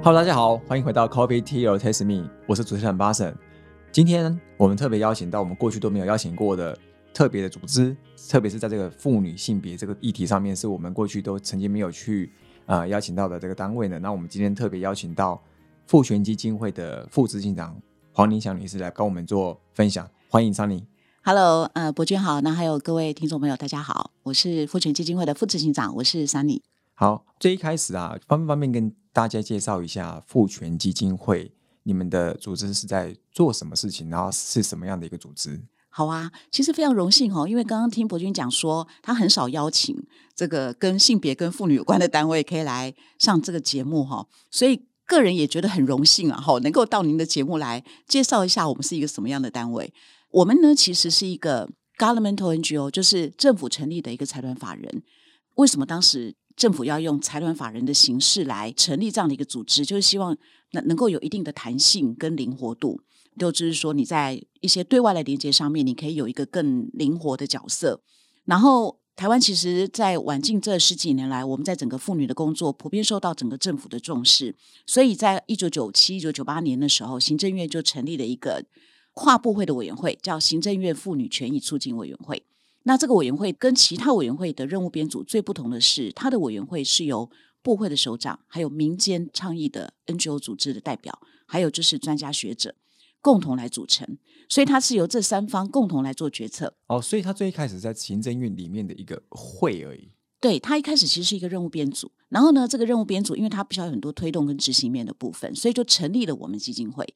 Hello，大家好，欢迎回到 Coffee Tea or Taste Me，我是主持人巴神。今天我们特别邀请到我们过去都没有邀请过的特别的组织，特别是在这个妇女性别这个议题上面，是我们过去都曾经没有去啊、呃邀请到的这个单位呢。那我们今天特别邀请到妇权基金会的副执行长黄宁祥女士来跟我们做分享，欢迎桑尼。Hello，呃，博君好，那还有各位听众朋友，大家好，我是妇权基金会的副执行长，我是 Sunny。好，最一开始啊，方不方便跟大家介绍一下父权基金会？你们的组织是在做什么事情？然后是什么样的一个组织？好啊，其实非常荣幸哦，因为刚刚听博君讲说，他很少邀请这个跟性别跟妇女有关的单位可以来上这个节目哈、所以个人也觉得很荣幸啊哈，能够到您的节目来介绍一下我们是一个什么样的单位。我们呢其实是一个 governmental NGO，就是政府成立的一个财团法人。为什么当时政府要用财团法人的形式来成立这样的一个组织？就是希望能能够有一定的弹性跟灵活度。就就是说，你在一些对外的连接上面，你可以有一个更灵活的角色。然后，台湾其实，在晚近这十几年来，我们在整个妇女的工作普遍受到整个政府的重视，所以在一九九七、一九九八年的时候，行政院就成立了一个跨部会的委员会，叫行政院妇女权益促进委员会。那这个委员会跟其他委员会的任务编组最不同的是，它的委员会是由部会的首长，还有民间倡议的 NGO 组织的代表，还有就是专家学者共同来组成，所以它是由这三方共同来做决策。哦，所以它最一开始在行政院里面的一个会而已。对，它一开始其实是一个任务编组，然后呢，这个任务编组因为它必须要有很多推动跟执行面的部分，所以就成立了我们基金会。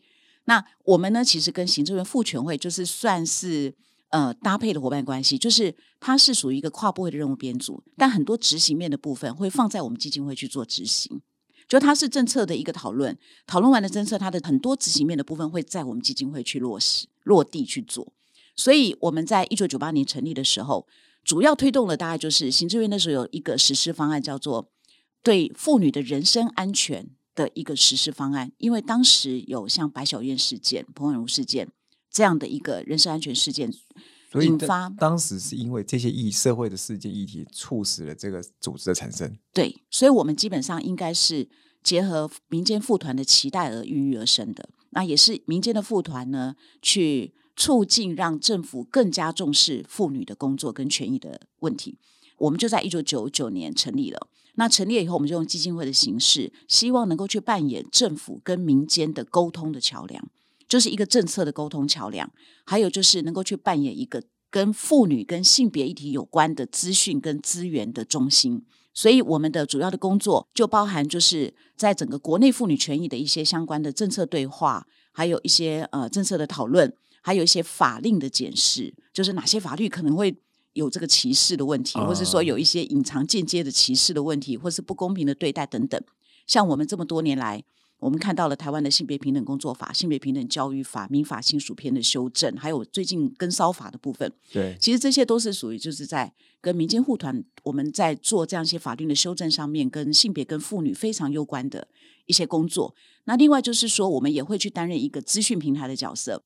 那我们呢，其实跟行政院妇权会就是算是呃搭配的伙伴关系，就是它是属于一个跨部会的任务编组，但很多执行面的部分会放在我们基金会去做执行。就它是政策的一个讨论，讨论完的政策，它的很多执行面的部分会在我们基金会去落实、落地去做。所以我们在一九九八年成立的时候，主要推动的大概就是行政院那时候有一个实施方案，叫做对妇女的人身安全的一个实施方案。因为当时有像白小燕事件、彭婉如事件这样的一个人身安全事件，所以当引发当时是因为这些议社会的事件议题，促使了这个组织的产生。对，所以我们基本上应该是结合民间妇团的期待而孕育而生的。那也是民间的妇团呢，去促进让政府更加重视妇女的工作跟权益的问题。我们就在一九九九年成立了。那成立了以后，我们就用基金会的形式，希望能够去扮演政府跟民间的沟通的桥梁，就是一个政策的沟通桥梁，还有就是能够去扮演一个跟妇女跟性别议题有关的资讯跟资源的中心。所以我们的主要的工作就包含就是在整个国内妇女权益的一些相关的政策对话，还有一些呃政策的讨论，还有一些法令的检视，就是哪些法律可能会有这个歧视的问题，或是说有一些隐藏间接的歧视的问题，或是不公平的对待等等。像我们这么多年来，我们看到了台湾的性别平等工作法、性别平等教育法、民法亲属篇的修正，还有最近跟骚法的部分，对，其实这些都是属于就是在跟民间护团，我们在做这样一些法律的修正上面，跟性别跟妇女非常攸关的一些工作。那另外就是说，我们也会去担任一个资讯平台的角色，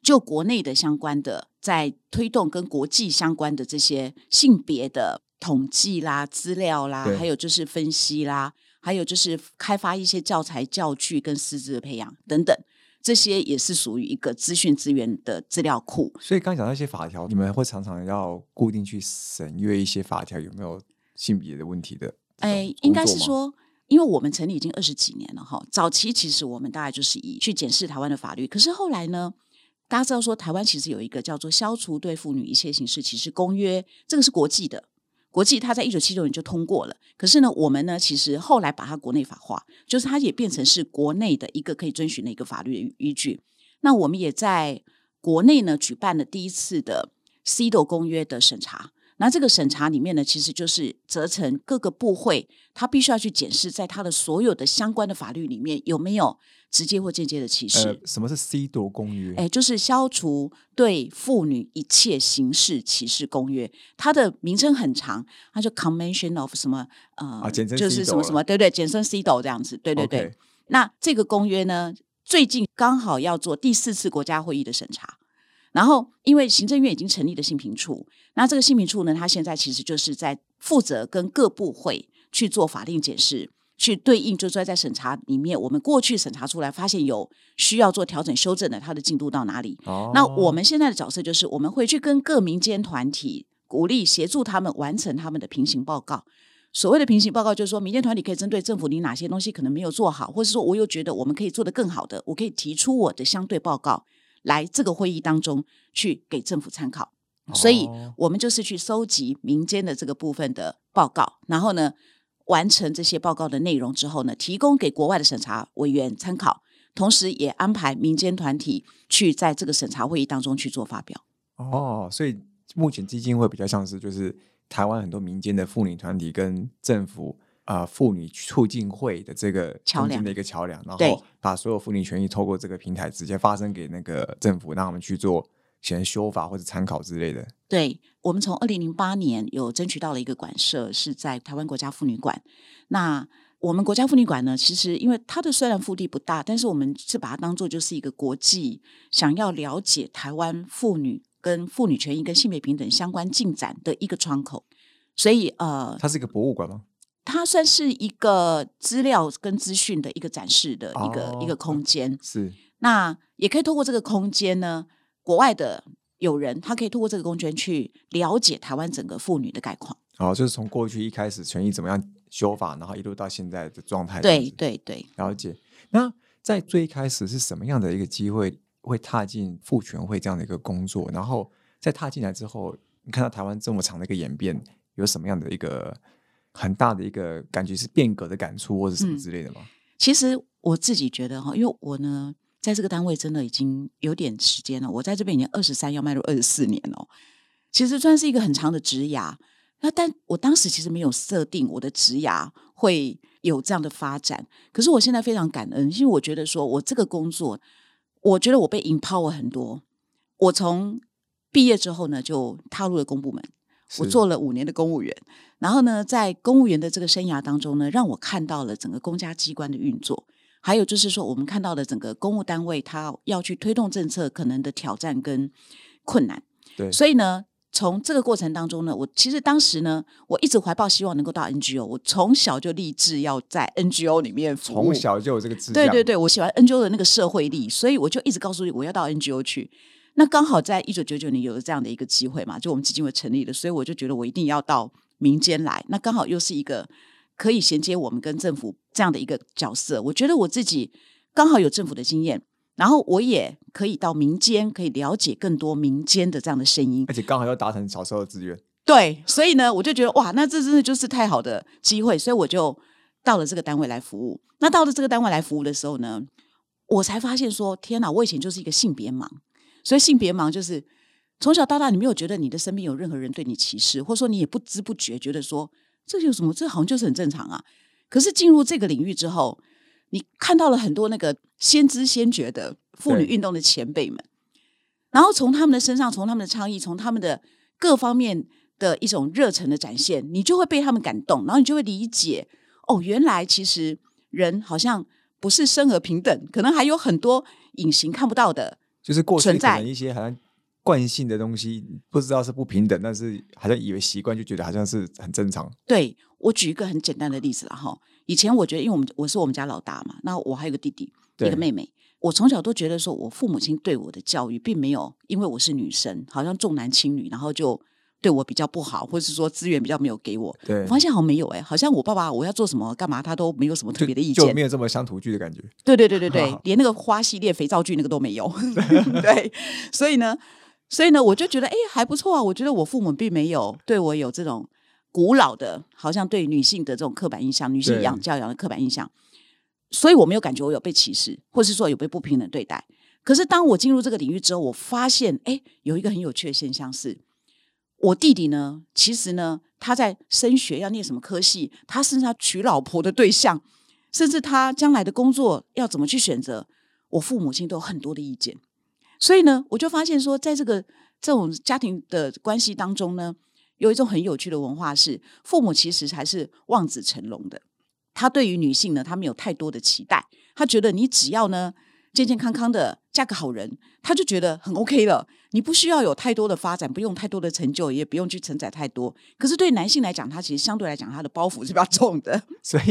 就国内的相关的，在推动跟国际相关的这些性别的统计啦、资料啦，对还有就是分析啦，还有就是开发一些教材、教具跟师资的培养等等。这些也是属于一个资讯资源的资料库，所以刚讲到一些法条，你们会常常要固定去审阅一些法条有没有性别的问题的。哎，应该是，说，因为我们成立已经二十几年了哈。早期其实我们大概就是以去检视台湾的法律，可是后来呢，大家知道说台湾其实有一个叫做《消除对妇女一切形式歧视公约》，这个是国际的，国际它在一九七六年就通过了。可是呢，我们呢其实后来把它国内法化，就是它也变成是国内的一个可以遵循的一个法律的依据。那我们也在国内呢举办了第一次的 CEDAW 公约的审查。那这个审查里面呢，其实就是责成各个部会，他必须要去检视，在他的所有的相关的法律里面有没有直接或间接的歧视。呃，什么是 C 夺公约？哎，就是消除对妇女一切形式歧视公约，它的名称很长，它就 Convention of 什么呃，啊简称就是什么什么，对对，简称 CEDAW 这样子，对对对。那这个公约呢，最近刚好要做第四次国家会议的审查，然后因为行政院已经成立了性平处，那这个性平处呢，它现在其实就是在负责跟各部会去做法令解释，去对应，就是说在审查里面，我们过去审查出来发现有需要做调整修正的，它的进度到哪里？哦，那我们现在的角色就是，我们会去跟各民间团体鼓励协助他们完成他们的平行报告。所谓的平行报告，就是说民间团体可以针对政府你哪些东西可能没有做好，或者说我又觉得我们可以做得更好的，我可以提出我的相对报告来这个会议当中去给政府参考。所以哦我们就是去收集民间的这个部分的报告，然后呢，完成这些报告的内容之后呢，提供给国外的审查委员参考，同时也安排民间团体去在这个审查会议当中去做发表。哦，所以目前基金会比较像是就是台湾很多民间的妇女团体跟政府啊、呃妇女促进会的这个桥梁的一个桥梁，然后把所有妇女权益透过这个平台直接发生给那个政府，让他们去做可能修法或者参考之类的。对我们从二零零八年有争取到了一个馆舍，是在台湾国家妇女馆。那我们国家妇女馆呢，其实因为它的虽然腹地不大，但是我们是把它当做就是一个国际想要了解台湾妇女跟妇女权益跟性别平等相关进展的一个窗口。所以呃，它是一个博物馆吗？它算是一个资料跟资讯的一个展示的一个、一个哦空间。是那也可以透过这个空间呢，国外的友人他可以透过这个空间去了解台湾整个妇女的概况。哦，就是从过去一开始权益怎么样修法，然后一路到现在的状态对。对对，了解。那在最开始是什么样的一个机会会踏进妇权会这样的一个工作？然后在踏进来之后，你看到台湾这么长的一个演变，有什么样的一个很大的一个感觉是变革的感触，或者什么嗯之类的吗？其实我自己觉得哈，因为我呢在这个单位真的已经有点时间了，我在这边已经二十三要迈入二十四年了，其实算是一个很长的职涯。那但我当时其实没有设定我的职涯会有这样的发展，可是我现在非常感恩，因为我觉得说我这个工作，我觉得我被 empower 很多。我从毕业之后呢，就踏入了公部门，我做了五年的公务员，然后呢，在公务员的这个生涯当中呢，让我看到了整个公家机关的运作，还有就是说，我们看到了整个公务单位它要去推动政策可能的挑战跟困难。对，所以呢，从这个过程当中呢，我其实当时呢，我一直怀抱希望能够到 NGO，我从小就立志要在 NGO 里面服务。从小就有这个志向。对对对，我喜欢 NGO 的那个社会力，所以我就一直告诉你我要到 NGO 去。那刚好在一九九九年有了这样的一个机会嘛，就我们基金会成立了，所以我就觉得我一定要到民间来。那刚好又是一个可以衔接我们跟政府这样的一个角色。我觉得我自己刚好有政府的经验，然后我也可以到民间，可以了解更多民间的这样的声音。而且刚好又达成小时候的志愿。对，所以呢，我就觉得哇，那这真的就是太好的机会，所以我就到了这个单位来服务。那到了这个单位来服务的时候呢，我才发现说，天哪，我以前就是一个性别盲，所以性别盲就是从小到大，你没有觉得你的身边有任何人对你歧视，或者说你也不知不觉觉得说这有什么，这好像就是很正常啊。可是进入这个领域之后，你看到了很多那个先知先觉的妇女运动的前辈们，然后从他们的身上，从他们的倡议，从他们的各方面的一种热忱的展现，你就会被他们感动，然后你就会理解哦，原来其实人好像不是生而平等，可能还有很多隐形看不到的。就是过去可能一些好像惯性的东西，不知道是不平等，但是好像以为习惯，就觉得好像是很正常。对我举一个很简单的例子了哈，以前我觉得，因为我们我是我们家老大嘛，那我还有个弟弟，一对个妹妹。我从小都觉得说，我父母亲对我的教育并没有因为我是女生，好像重男轻女，然后就对我比较不好，或者是说资源比较没有给我。对我，发现好像没有哎、好像我爸爸我要做什么干嘛，他都没有什么特就别的意见就没。有这么乡土剧的感觉。对对对对对，连那个花系列肥皂剧那个都没有。对，所以呢，所以呢，我就觉得哎还不错啊。我觉得我父母并没有对我有这种古老的，好像对女性的这种刻板印象，女性对养教养的刻板印象，所以我没有感觉我有被歧视，或是说有被不平等对待。可是当我进入这个领域之后，我发现哎有一个很有趣的现象是，我弟弟呢，其实呢他在升学要念什么科系，他甚至他娶老婆的对象。甚至他将来的工作要怎么去选择，我父母亲都有很多的意见。所以呢，我就发现说，在这个这种家庭的关系当中呢，有一种很有趣的文化是，父母其实还是望子成龙的。他对于女性呢，他没有太多的期待，他觉得你只要呢健健康康的嫁个好人，他就觉得很 OK 了。你不需要有太多的发展，不用太多的成就，也不用去承载太多。可是对男性来讲，他其实相对来讲，他的包袱是比较重的。所以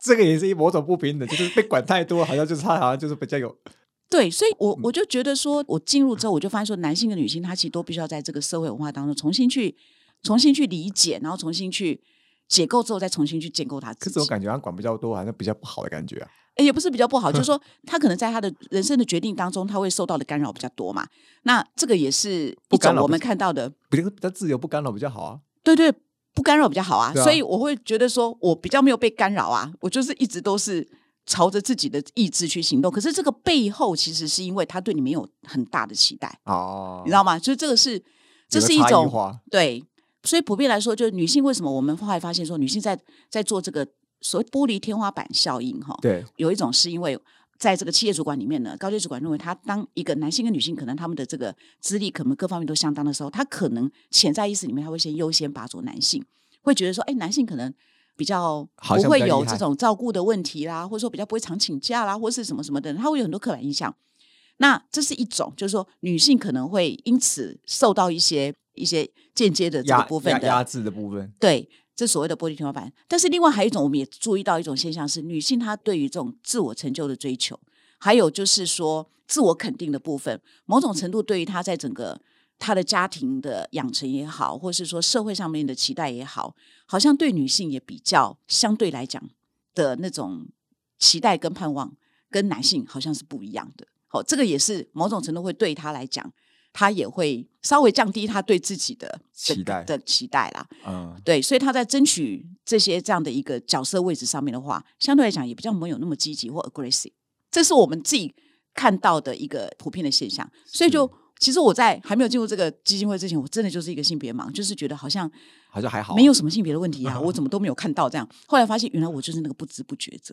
这个也是一某种不平等，就是被管太多，好像就是他好像就是比较有。对，所以我我就觉得说，我进入之后，我就发现说，男性跟女性，他其实都必须要在这个社会文化当中重新去、重新去理解，然后重新去解构之后，再重新去建构他自己。可是我感觉他管比较多，好像比较不好的感觉啊。也不是比较不好，就是说他可能在他的人生的决定当中，他会受到的干扰比较多嘛。那这个也是一种我们看到的，比较比较自由，不干扰比较好啊。对对，不干扰比较好啊。所以我会觉得说，我比较没有被干扰啊，我就是一直都是朝着自己的意志去行动。可是这个背后其实是因为他对你没有很大的期待哦，你知道吗？所以这个是这是一种对。所以普遍来说，就是女性为什么我们后来发现说，女性在在做这个。所谓玻璃天花板效应，哈，对，有一种是因为在这个企业主管里面呢，高阶主管认为他当一个男性跟女性可能他们的这个资历可能各方面都相当的时候，他可能潜在意识里面他会先优先把住男性，会觉得说，哎，男性可能比较不会有这种照顾的问题啦，或者说比较不会常请假啦，或是什么什么的，他会有很多刻板印象。那这是一种，就是说女性可能会因此受到一些一些间接的这个部分的压制的部分，对。这所谓的玻璃天花板，但是另外还有一种，我们也注意到一种现象是，女性她对于这种自我成就的追求，还有就是说自我肯定的部分，某种程度对于她在整个她的家庭的养成也好，或是说社会上面的期待也好，好像对女性也比较相对来讲的那种期待跟盼望，跟男性好像是不一样的。好，这个也是某种程度会对她来讲。他也会稍微降低他对自己的期待的期待啦，嗯，对，所以他在争取这些这样的一个角色位置上面的话，相对来讲也比较没有那么积极或 aggressive，这是我们自己看到的一个普遍的现象。所以就其实我在还没有进入这个基金会之前，我真的就是一个性别盲，就是觉得好像好像还好，没有什么性别的问题啊，我怎么都没有看到这样。后来发现原来我就是那个不知不觉者。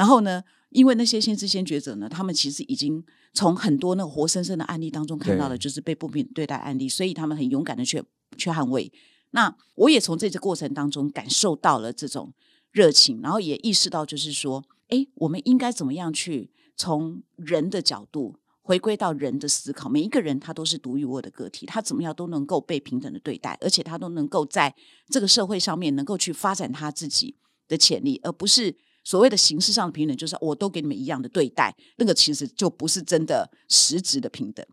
然后呢，因为那些先知先觉者呢，他们其实已经。从很多那个活生生的案例当中看到了，就是被不平对待案例，所以他们很勇敢的去去捍卫。那我也从这个过程当中感受到了这种热情，然后也意识到，就是说，哎，我们应该怎么样去从人的角度回归到人的思考？每一个人他都是独一无二的个体，他怎么样都能够被平等的对待，而且他都能够在这个社会上面能够去发展他自己的潜力，而不是。所谓的形式上的平等，就是我都给你们一样的对待，那个其实就不是真的实质的平等。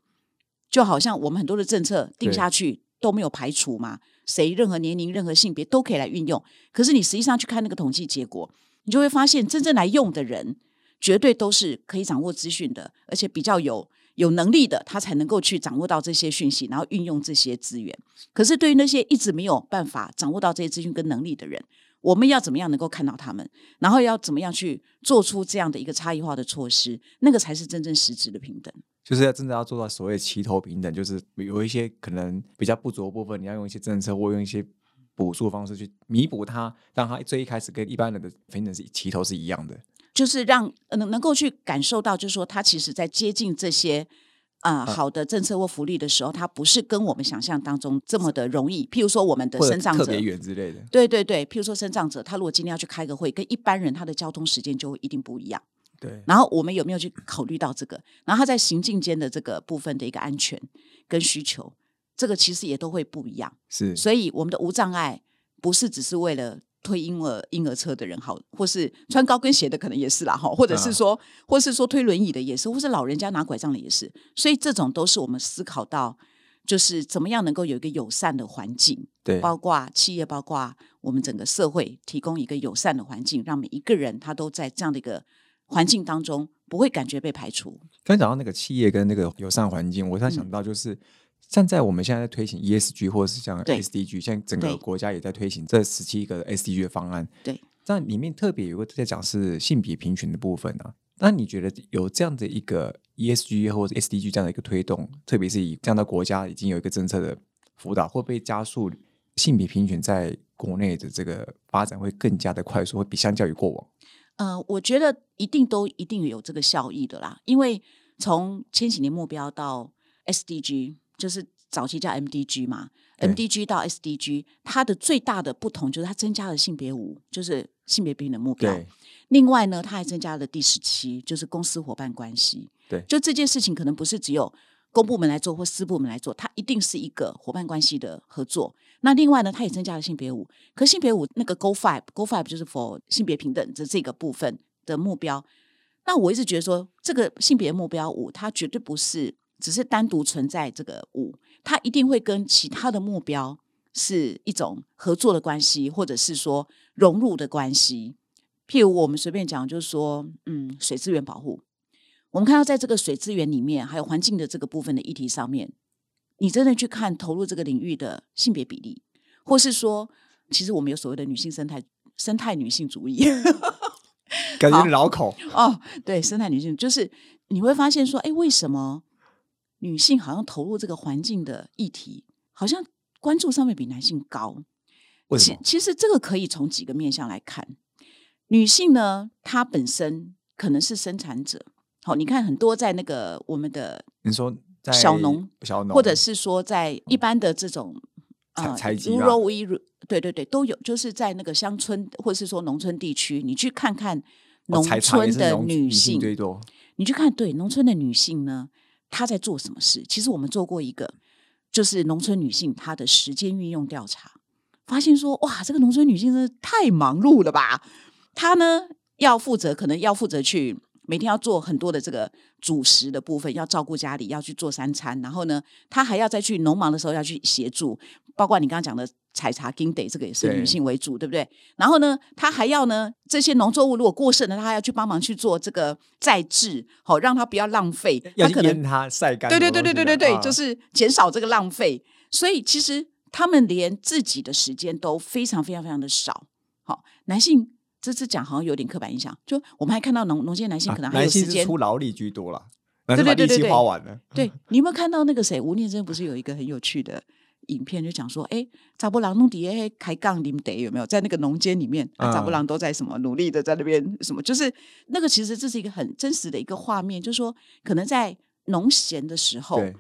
就好像我们很多的政策定下去都没有排除嘛，谁任何年龄、任何性别都可以来运用。可是你实际上去看那个统计结果，你就会发现，真正来用的人，绝对都是可以掌握资讯的，而且比较有有能力的，他才能够去掌握到这些讯息，然后运用这些资源。可是对于那些一直没有办法掌握到这些资讯跟能力的人，我们要怎么样能够看到他们，然后要怎么样去做出这样的一个差异化的措施，那个才是真正实质的平等。就是要真的要做到所谓齐头平等，就是有一些可能比较不足的部分，你要用一些政策或用一些补助方式去弥补它，让它最一开始跟一般人的平等是齐头是一样的。就是让能能够去感受到，就是说他其实在接近这些。啊，好的政策或福利的时候，它不是跟我们想象当中这么的容易。譬如说，我们的生长者特别远之类的，对对对。譬如说，生长者他如果今天要去开个会，跟一般人他的交通时间就会一定不一样。对。然后我们有没有去考虑到这个？然后他在行进间的这个部分的一个安全跟需求，这个其实也都会不一样。是。所以我们的无障碍不是只是为了。推婴儿婴儿车的人好，或是穿高跟鞋的可能也是啦哈，或者是说，或是说推轮椅的也是，或是老人家拿拐杖的也是，所以这种都是我们思考到，就是怎么样能够有一个友善的环境，对，包括企业，包括我们整个社会，提供一个友善的环境，让每一个人他都在这样的一个环境当中，不会感觉被排除。刚讲到那个企业跟那个友善环境，我才想到就是。像在我们现在在推行 ESG 或者是像 SDG，现在整个国家也在推行这十七个 SDG 的方案。对，那里面特别有个在讲是性别平权的部分啊。那你觉得有这样的一个 ESG 或者 SDG 这样的一个推动，特别是以这样的国家已经有一个政策的辅导，会不会加速性别平权在国内的这个发展会更加的快速，会比相较于过往？呃，我觉得一定都一定有这个效益的啦，因为从千禧年目标到 SDG。就是早期叫 MDG 嘛 MDG 到 SDG，它的最大的不同就是它增加了性别五，就是性别平等目标。另外呢，它还增加了第十七，就是公司伙伴关系。对就这件事情可能不是只有公部门来做或私部门来做，它一定是一个伙伴关系的合作。那另外呢，它也增加了性别五，可性别五那个 Go Five，Go Five 就是 for 性别平等的这个部分的目标。那我一直觉得说，这个性别目标五，它绝对不是只是单独存在这个五，它一定会跟其他的目标是一种合作的关系，或者是说融入的关系。譬如我们随便讲，就是说，嗯，水资源保护，我们看到在这个水资源里面，还有环境的这个部分的议题上面，你真的去看投入这个领域的性别比例，或是说，其实我们有所谓的女性生态生态女性主义。感觉有好点绕口。哦，对，生态女性就是你会发现说，哎，为什么女性好像投入这个环境的议题，好像关注上面比男性高？其？其实这个可以从几个面向来看。女性呢，她本身可能是生产者。好，你看很多在那个我们的你说在小农小农，或者是说在一般的这种采呃采集嘛 rural we- 对对对都有，就是在那个乡村或者是说农村地区，你去看看哦农村的女性，最多。你去看对农村的女性呢，她在做什么事？其实我们做过一个，就是农村女性她的时间运用调查，发现说，哇，这个农村女性真的太忙碌了吧？她呢要负责，可能要负责去每天要做很多的这个主食的部分，要照顾家里，要去做三餐，然后呢，她还要再去农忙的时候要去协助，包括你刚刚讲的。采茶、金得，这个也是女性为主，对不对？然后呢，她还要呢，这些农作物如果过剩了，她还要去帮忙去做这个再制，好、让它不要浪费。要能去腌它晒干。对对对对对对对，啊就是减少这个浪费。所以其实他们连自己的时间都非常非常非常的少。好，男性这次讲好像有点刻板印象，就我们还看到农农间男性可能还有啊男性是时间。出劳力居多了，对对对对花完了。对你有没有看到那个谁吴念真不是有一个很有趣的影片，就讲说，哎，查波郎弄底下开杠林得有没有在那个农间里面，啊嗯查波郎都在什么努力的在那边什么，就是那个其实这是一个很真实的一个画面，就是说可能在农闲的时候，对，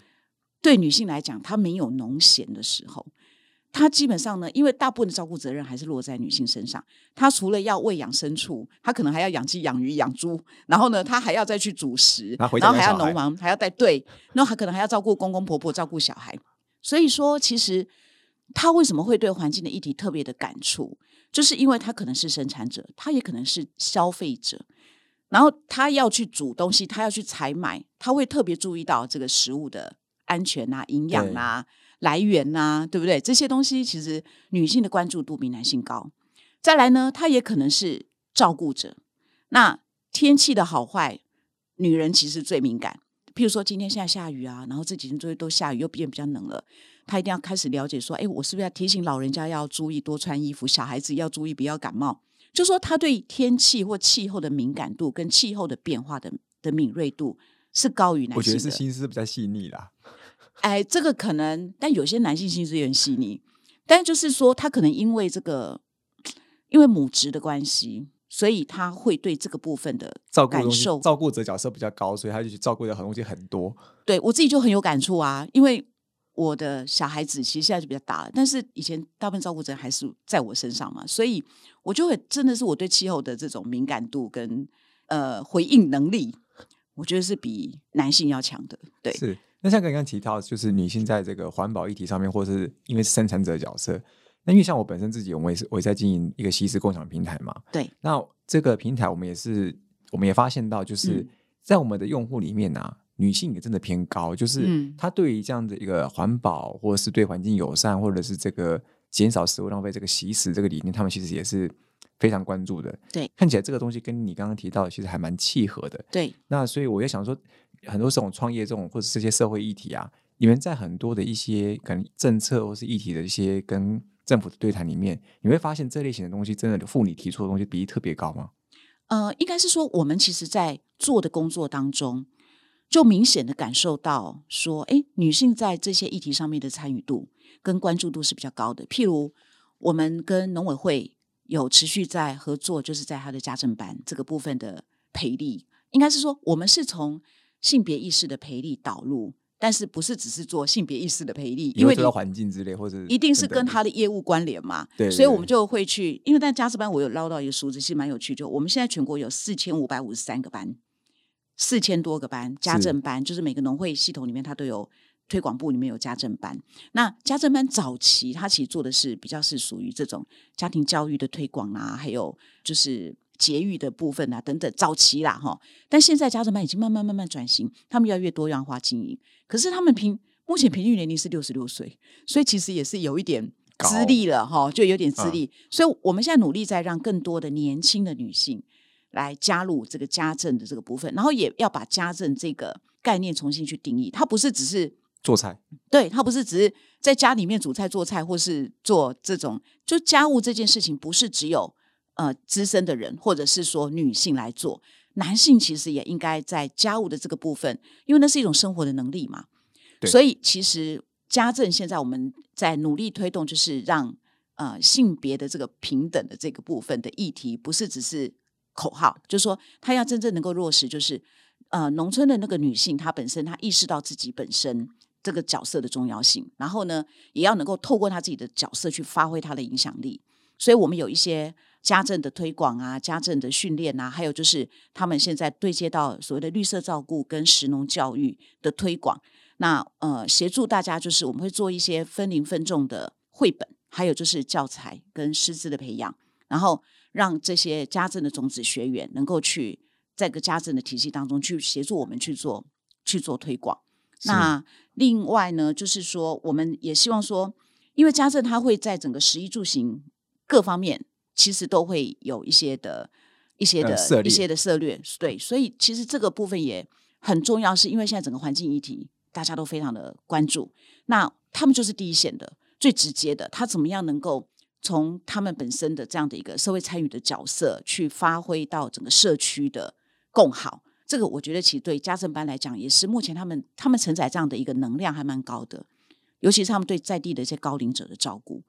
对女性来讲，她没有农闲的时候，她基本上呢，因为大部分的照顾责任还是落在女性身上。她除了要喂养牲畜，她可能还要养鸡、养鱼、养猪，然后呢，她还要再去煮食，然后还要农忙，还要带队，然后还可能还要照顾公公婆婆、照顾小孩。所以说，其实她为什么会对环境的议题特别的感触，就是因为她可能是生产者，她也可能是消费者。然后她要去煮东西，她要去采买，她会特别注意到这个食物的安全啊、营养啊、来源啊，对不对？这些东西其实女性的关注度比男性高。再来呢，她也可能是照顾者。那天气的好坏，女人其实最敏感。譬如说今天现在下雨啊，然后这几天都都下雨，又变比较冷了，他一定要开始了解说，哎，我是不是要提醒老人家要注意多穿衣服，小孩子要注意不要感冒。就说他对天气或气候的敏感度跟气候的变化的的敏锐度是高于男性的。我觉得是心思比较细腻啦。哎，这个可能，但有些男性心思也很细腻，但就是说，他可能因为这个，因为母职的关系，所以他会对这个部分的照顾感受，照顾者角色比较高，所以他就去照顾的很东西很多。对我自己就很有感触啊，因为我的小孩子其实现在就比较大了，但是以前大部分照顾者还是在我身上嘛，所以我就会真的是我对气候的这种敏感度跟呃回应能力，我觉得是比男性要强的。对，是。那像刚刚提到，就是女性在这个环保议题上面，或是因为是生产者的角色，那因为像我本身自己，我们也是我也在经营一个西式共享平台嘛。对，那这个平台我们也是，我们也发现到，就是嗯在我们的用户里面啊，女性也真的偏高，就是嗯她对于这样的一个环保，或者是对环境友善，或者是这个减少食物浪费这个习食这个理念，他们其实也是非常关注的。对，看起来这个东西跟你刚刚提到的其实还蛮契合的。对，那所以我也想说，很多这种创业这种或者这些社会议题啊，你们在很多的一些可能政策或是议题的一些跟政府的对谈里面，你会发现这类型的东西真的妇女提出的东西比例特别高吗？呃，应该是说，我们其实在做的工作当中，就明显的感受到说，哎，女性在这些议题上面的参与度跟关注度是比较高的。譬如，我们跟农委会有持续在合作，就是在他的家政班这个部分的培力，应该是说，我们是从性别意识的培力导入但是不是只是做性别意识的培力，因因为环境之类，或者一定是跟他的业务关联嘛。对对所以我们就会去，因为在家事班我有捞到一个数字，其实蛮有趣，就我们现在全国有四千五百五十三个班，四千多个班，家政班就是每个农会系统里面它都有。推广部里面有家政班，那家政班早期它其实做的是比较是属于这种家庭教育的推广啊，还有就是节育的部分啊等等，早期啦哈。但现在家政班已经慢慢慢慢转型，他们越来越多样化经营，可是他们平目前平均年龄是六十六岁，所以其实也是有一点资历了哈，就有点资历。所以我们现在努力在让更多的年轻的女性来加入这个家政的这个部分，然后也要把家政这个概念重新去定义，它不是只是做菜，对，它不是只是在家里面煮菜做菜，或是做这种就家务这件事情，不是只有呃资深的人或者是说女性来做，男性其实也应该在家务的这个部分，因为那是一种生活的能力嘛。对所以其实家政现在我们在努力推动，就是让呃性别的这个平等的这个部分的议题，不是只是口号，就是说他要真正能够落实，就是呃农村的那个女性，她本身她意识到自己本身。这个角色的重要性，然后呢，也要能够透过她自己的角色去发挥她的影响力。所以我们有一些家政的推广啊，家政的训练啊，还有就是他们现在对接到所谓的绿色照顾跟食农教育的推广。那呃，协助大家就是我们会做一些分龄分众的绘本，还有就是教材跟师资的培养，然后让这些家政的种子学员能够去在个家政的体系当中去协助我们去做去做推广。那另外呢，就是说，我们也希望说，因为家政它会在整个食衣住行各方面，其实都会有一些的、一些的、呃一些的策略，对，所以其实这个部分也很重要，是因为现在整个环境议题大家都非常的关注，那他们就是第一线的、最直接的，他怎么样能够从他们本身的这样的一个社会参与的角色，去发挥到整个社区的共好。这个我觉得其实对家政班来讲，也是目前他们他们承载这样的一个能量还蛮高的，尤其是他们对在地的一些高龄者的照顾，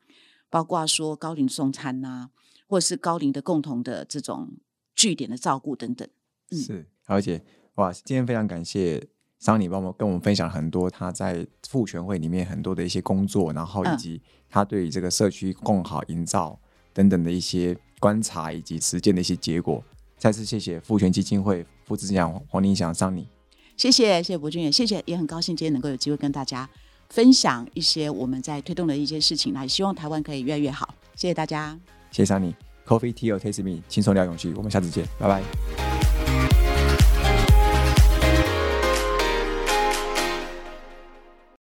包括说高龄送餐呐、或是高龄的共同的这种据点的照顾等等。嗯是，而且哇，今天非常感谢桑尼帮我们跟我们分享很多他在妇权会里面很多的一些工作，然后以嗯及他对于这个社区共好营造等等的一些观察以及实践的一些结果。再次谢谢妇权基金会副执行长黄林祥桑尼。谢谢，谢谢博君也谢谢，也很高兴今天能够有机会跟大家分享一些我们在推动的一些事情，那也希望台湾可以越来越好。谢谢大家。谢谢桑尼，Coffee Tea Taste Me，轻松聊勇气，我们下次见，拜拜。